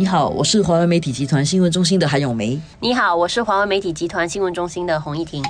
你好，我是华为媒体集团新闻中心的韩永梅。你好，我是华为媒体集团新闻中心的洪一婷。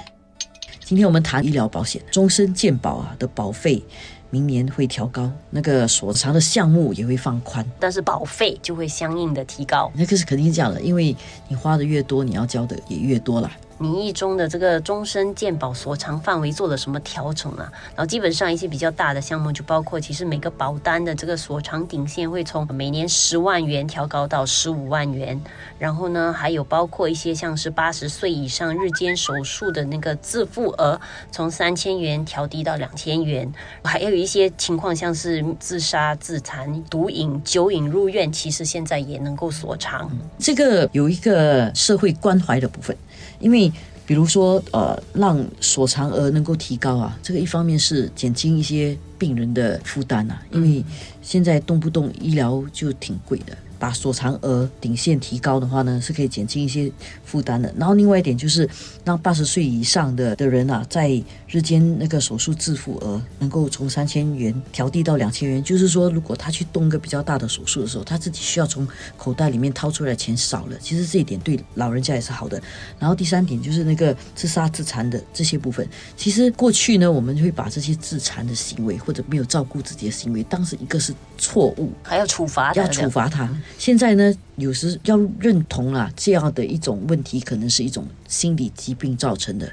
今天我们谈医疗保险，终身健保啊的保费明年会调高，那个所偿的项目也会放宽，但是保费就会相应的提高。那个是肯定这样的，因为你花的越多，你要交的也越多啦。名义中的这个终身健保所偿范围做了什么调整啊？然后基本上一些比较大的项目就包括，其实每个保单的这个所偿顶线会从每年十万元调高到十五万元。然后呢，还有包括一些像是八十岁以上日间手术的那个自付额，从三千元调低到两千元。还有一些情况像是自杀、自残、毒瘾、酒瘾入院，其实现在也能够所偿。这个有一个社会关怀的部分。因为，比如说，呃，让所偿额能够提高啊，这个一方面是减轻一些病人的负担啊，因为现在动不动医疗就挺贵的。把所偿额顶线提高的话呢，是可以减轻一些负担的。然后另外一点就是，让八十岁以上的的人啊，在日间那个手术自付额能够从三千元调低到两千元。就是说，如果他去动个比较大的手术的时候，他自己需要从口袋里面掏出来钱少了。其实这一点对老人家也是好的。然后第三点就是那个自杀自残的这些部分，其实过去呢，我们会把这些自残的行为或者没有照顾自己的行为，当成一个是错误，还要处罚，要处罚他。现在呢，有时要认同啊，这样的一种问题，可能是一种。心理疾病造成的，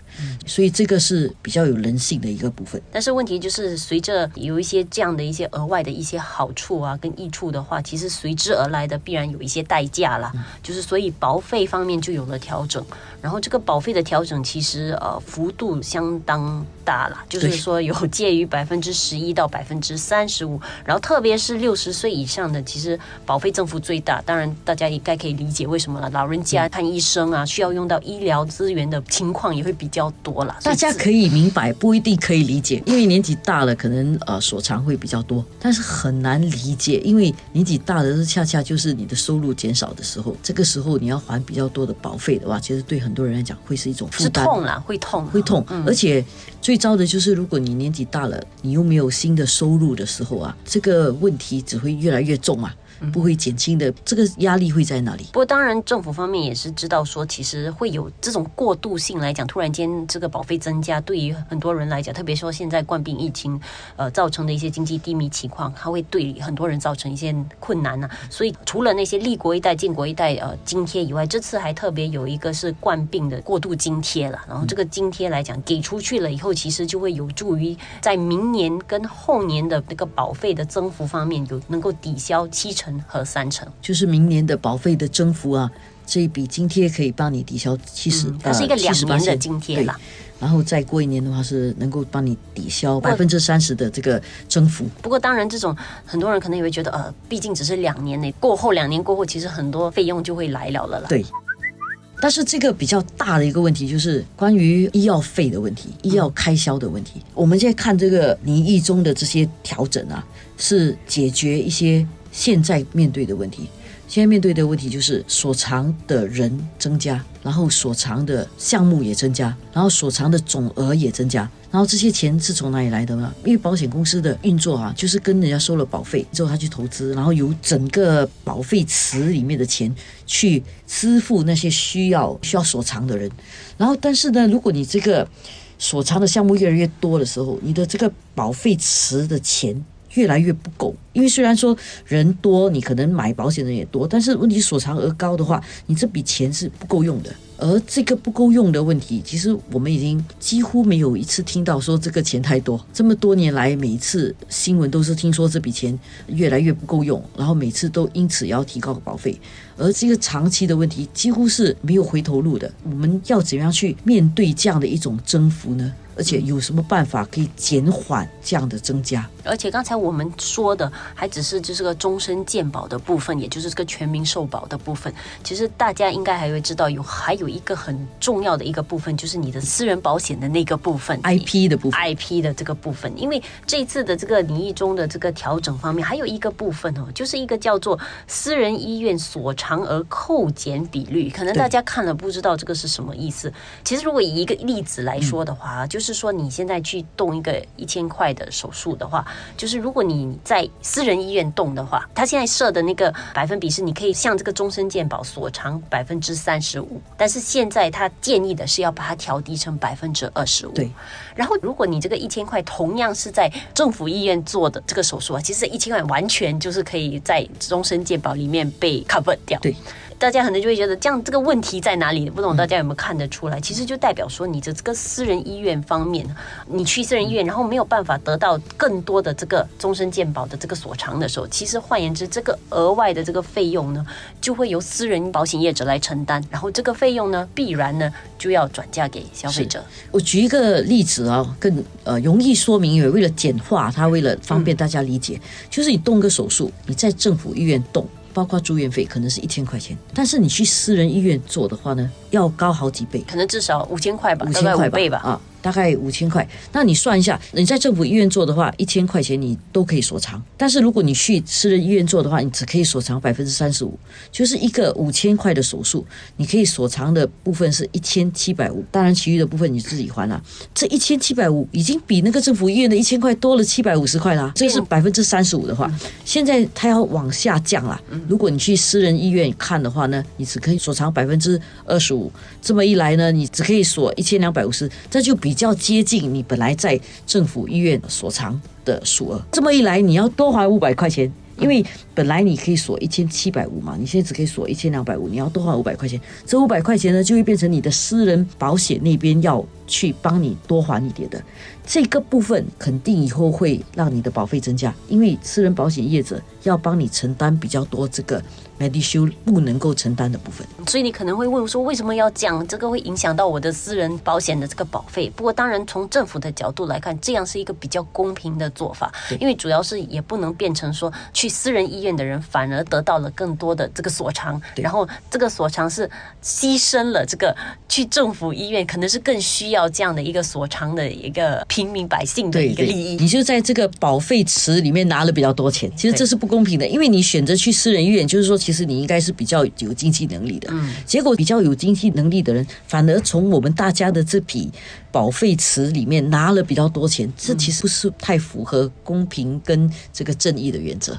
所以这个是比较有人性的一个部分。但是问题就是，随着有一些这样的一些额外的一些好处啊，跟益处的话，其实随之而来的必然有一些代价啦。就是所以保费方面就有了调整，然后这个保费的调整其实呃幅度相当大了，就是说有介于百分之十一到百分之三十五。然后特别是六十岁以上的，其实保费增幅最大。当然大家应该可以理解为什么了，老人家看医生啊，需要用到医疗。资源的情况也会比较多了，大家可以明白，不一定可以理解，因为年纪大了，可能呃所长会比较多，但是很难理解，因为年纪大的是恰恰就是你的收入减少的时候，这个时候你要还比较多的保费的话，其实对很多人来讲会是一种负担，痛了，会痛，会痛，而且最糟的就是如果你年纪大了，你又没有新的收入的时候啊，这个问题只会越来越重啊。不会减轻的，这个压力会在哪里？不过当然，政府方面也是知道说，其实会有这种过渡性来讲，突然间这个保费增加，对于很多人来讲，特别说现在冠病疫情，呃，造成的一些经济低迷情况，它会对很多人造成一些困难呢。所以除了那些立国一代、建国一代呃津贴以外，这次还特别有一个是冠病的过渡津贴了。然后这个津贴来讲，给出去了以后，其实就会有助于在明年跟后年的那个保费的增幅方面，有能够抵消七成。和三成，就是明年的保费的增幅啊，这一笔津贴可以帮你抵消七十，它是一个两年的津贴啦。然后再过一年的话，是能够帮你抵消百分之三十的这个增幅。不过当然，这种很多人可能也会觉得，呃，毕竟只是两年内，过后两年过后，其实很多费用就会来了了啦。对。但是这个比较大的一个问题就是关于医药费的问题，医药开销的问题。我们现在看这个你意中的这些调整啊，是解决一些。现在面对的问题，现在面对的问题就是所藏的人增加，然后所藏的项目也增加，然后所藏的总额也增加，然后这些钱是从哪里来的呢？因为保险公司的运作啊，就是跟人家收了保费之后，他去投资，然后由整个保费池里面的钱去支付那些需要需要所藏的人，然后但是呢，如果你这个所藏的项目越来越多的时候，你的这个保费池的钱。越来越不够，因为虽然说人多，你可能买保险的人也多，但是问题所偿额高的话，你这笔钱是不够用的。而这个不够用的问题，其实我们已经几乎没有一次听到说这个钱太多。这么多年来，每一次新闻都是听说这笔钱越来越不够用，然后每次都因此要提高保费。而这个长期的问题几乎是没有回头路的。我们要怎样去面对这样的一种征服呢？而且有什么办法可以减缓这样的增加？而且刚才我们说的还只是就是个终身健保的部分，也就是这个全民寿保的部分。其实大家应该还会知道，有还有一个很重要的一个部分，就是你的私人保险的那个部分，IP 的部分，IP 的这个部分。因为这次的这个拟议中的这个调整方面，还有一个部分哦，就是一个叫做私人医院所偿额扣减比率。可能大家看了不知道这个是什么意思。其实如果以一个例子来说的话，就是。就是说你现在去动一个一千块的手术的话，就是如果你在私人医院动的话，他现在设的那个百分比是你可以向这个终身健保所偿百分之三十五，但是现在他建议的是要把它调低成百分之二十五。对，然后如果你这个一千块同样是在政府医院做的这个手术啊，其实一千块完全就是可以在终身健保里面被 cover 掉。对。大家可能就会觉得，这样这个问题在哪里？不懂大家有没有看得出来？其实就代表说，你的这个私人医院方面，你去私人医院，然后没有办法得到更多的这个终身健保的这个所偿的时候，其实换言之，这个额外的这个费用呢，就会由私人保险业者来承担，然后这个费用呢，必然呢就要转嫁给消费者。我举一个例子啊，更呃容易说明，也为了简化，它为了方便大家理解，就是你动个手术，你在政府医院动。包括住院费可能是一千块钱，但是你去私人医院做的话呢，要高好几倍，可能至少五千块吧，五千块吧，啊。大概五千块，那你算一下，你在政府医院做的话，一千块钱你都可以锁偿。但是如果你去私人医院做的话，你只可以锁偿百分之三十五，就是一个五千块的手术，你可以锁偿的部分是一千七百五，当然其余的部分你自己还了。这一千七百五已经比那个政府医院的一千块多了七百五十块啦，这是百分之三十五的话，现在它要往下降了。如果你去私人医院看的话呢，你只可以锁偿百分之二十五，这么一来呢，你只可以锁一千两百五十，这就比。比较接近你本来在政府医院所偿的数额，这么一来，你要多还五百块钱，因为本来你可以锁一千七百五嘛，你现在只可以锁一千两百五，你要多花五百块钱，这五百块钱呢，就会变成你的私人保险那边要去帮你多还一点的，这个部分肯定以后会让你的保费增加，因为私人保险业者要帮你承担比较多这个。Medishield 不能够承担的部分，所以你可能会问说，为什么要讲这个会影响到我的私人保险的这个保费？不过当然，从政府的角度来看，这样是一个比较公平的做法，因为主要是也不能变成说去私人医院的人反而得到了更多的这个所偿，然后这个所偿是牺牲了这个去政府医院可能是更需要这样的一个所偿的一个平民百姓的一个利益，你就在这个保费池里面拿了比较多钱，其实这是不公平的，因为你选择去私人医院，就是说。其实你应该是比较有经济能力的，结果比较有经济能力的人，反而从我们大家的这笔保费池里面拿了比较多钱，这其实不是太符合公平跟这个正义的原则。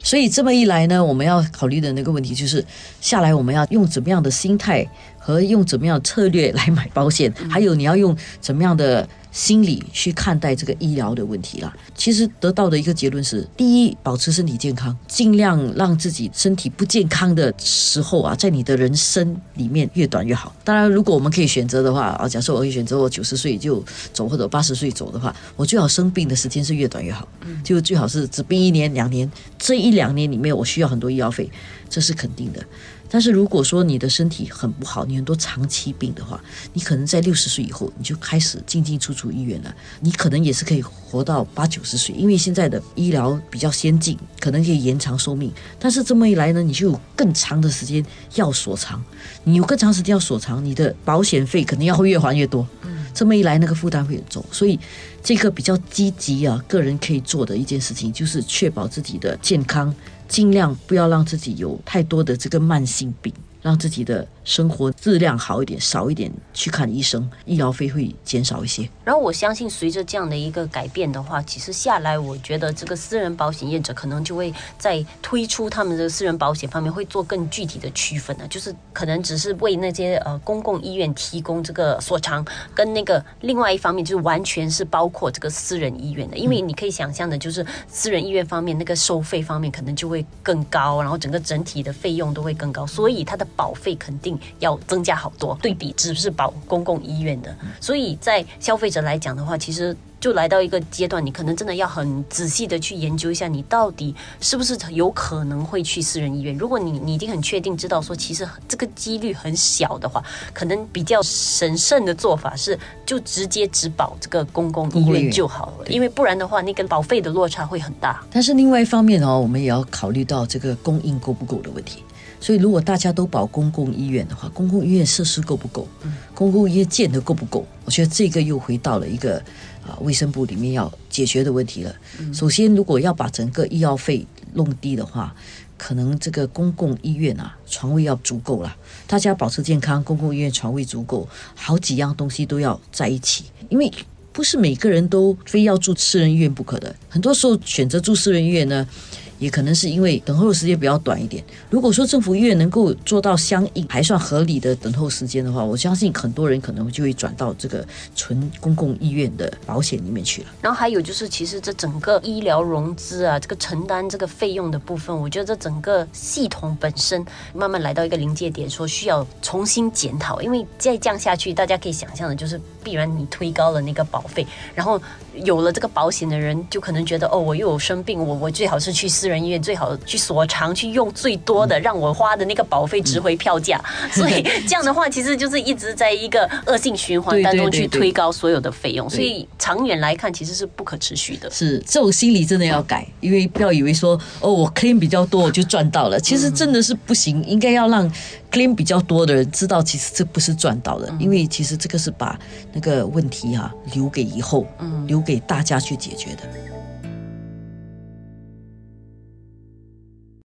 所以这么一来呢，我们要考虑的那个问题就是，下来我们要用怎么样的心态和用怎么样策略来买保险，还有你要用怎么样的。心理去看待这个医疗的问题啦。其实得到的一个结论是：第一，保持身体健康，尽量让自己身体不健康的时候啊，在你的人生里面越短越好。当然，如果我们可以选择的话啊，假设我可以选择我九十岁就走或者八十岁走的话，我最好生病的时间是越短越好。就最好是只病一年两年，这一两年里面我需要很多医药费，这是肯定的。但是如果说你的身体很不好，你很多长期病的话，你可能在六十岁以后你就开始进进出出医院了。你可能也是可以活到八九十岁，因为现在的医疗比较先进，可能可以延长寿命。但是这么一来呢，你就有更长的时间要锁长，你有更长时间要锁长，你的保险费肯定要会越还越多。嗯，这么一来，那个负担会很重。所以这个比较积极啊，个人可以做的一件事情，就是确保自己的健康。尽量不要让自己有太多的这个慢性病。让自己的生活质量好一点，少一点去看医生，医疗费会减少一些。然后我相信，随着这样的一个改变的话，其实下来，我觉得这个私人保险业者可能就会在推出他们的私人保险方面会做更具体的区分了，就是可能只是为那些呃公共医院提供这个所长，跟那个另外一方面就是完全是包括这个私人医院的，因为你可以想象的，就是私人医院方面那个收费方面可能就会更高，然后整个整体的费用都会更高，所以它的。保费肯定要增加好多，对比只是保公共医院的，所以在消费者来讲的话，其实。就来到一个阶段，你可能真的要很仔细的去研究一下，你到底是不是有可能会去私人医院。如果你你已经很确定知道说，其实这个几率很小的话，可能比较审慎的做法是，就直接只保这个公共医院就好了。因为不然的话，那个保费的落差会很大。但是另外一方面哦，我们也要考虑到这个供应够不够的问题。所以如果大家都保公共医院的话，公共医院设施够不够？公共医院建的够不够？我觉得这个又回到了一个。啊，卫生部里面要解决的问题了。首先，如果要把整个医药费弄低的话，可能这个公共医院啊床位要足够了，大家保持健康，公共医院床位足够，好几样东西都要在一起，因为不是每个人都非要住私人医院不可的，很多时候选择住私人医院呢。也可能是因为等候时间比较短一点。如果说政府医院能够做到相应还算合理的等候时间的话，我相信很多人可能就会转到这个纯公共医院的保险里面去了。然后还有就是，其实这整个医疗融资啊，这个承担这个费用的部分，我觉得这整个系统本身慢慢来到一个临界点，说需要重新检讨。因为再降下去，大家可以想象的就是，必然你推高了那个保费，然后有了这个保险的人就可能觉得，哦，我又有生病，我我最好是去私人医院，最好去所长去用最多的，让我花的那个保费值回票价。所以这样的话，其实就是一直在一个恶性循环当中去推高所有的费用。所以长远来看，其实是不可持续的。是这种心理真的要改，因为不要以为说哦，我 claim 比较多我就赚到了，其实真的是不行。应该要让 claim 比较多的人知道，其实这不是赚到的，因为其实这个是把那个问题哈留给以后，留给大家去解决的。